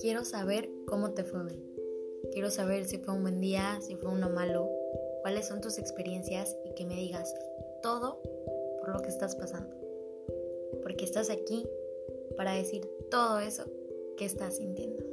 quiero saber cómo te fue hoy. Quiero saber si fue un buen día, si fue uno malo, cuáles son tus experiencias y que me digas todo por lo que estás pasando. Porque estás aquí para decir todo eso que estás sintiendo.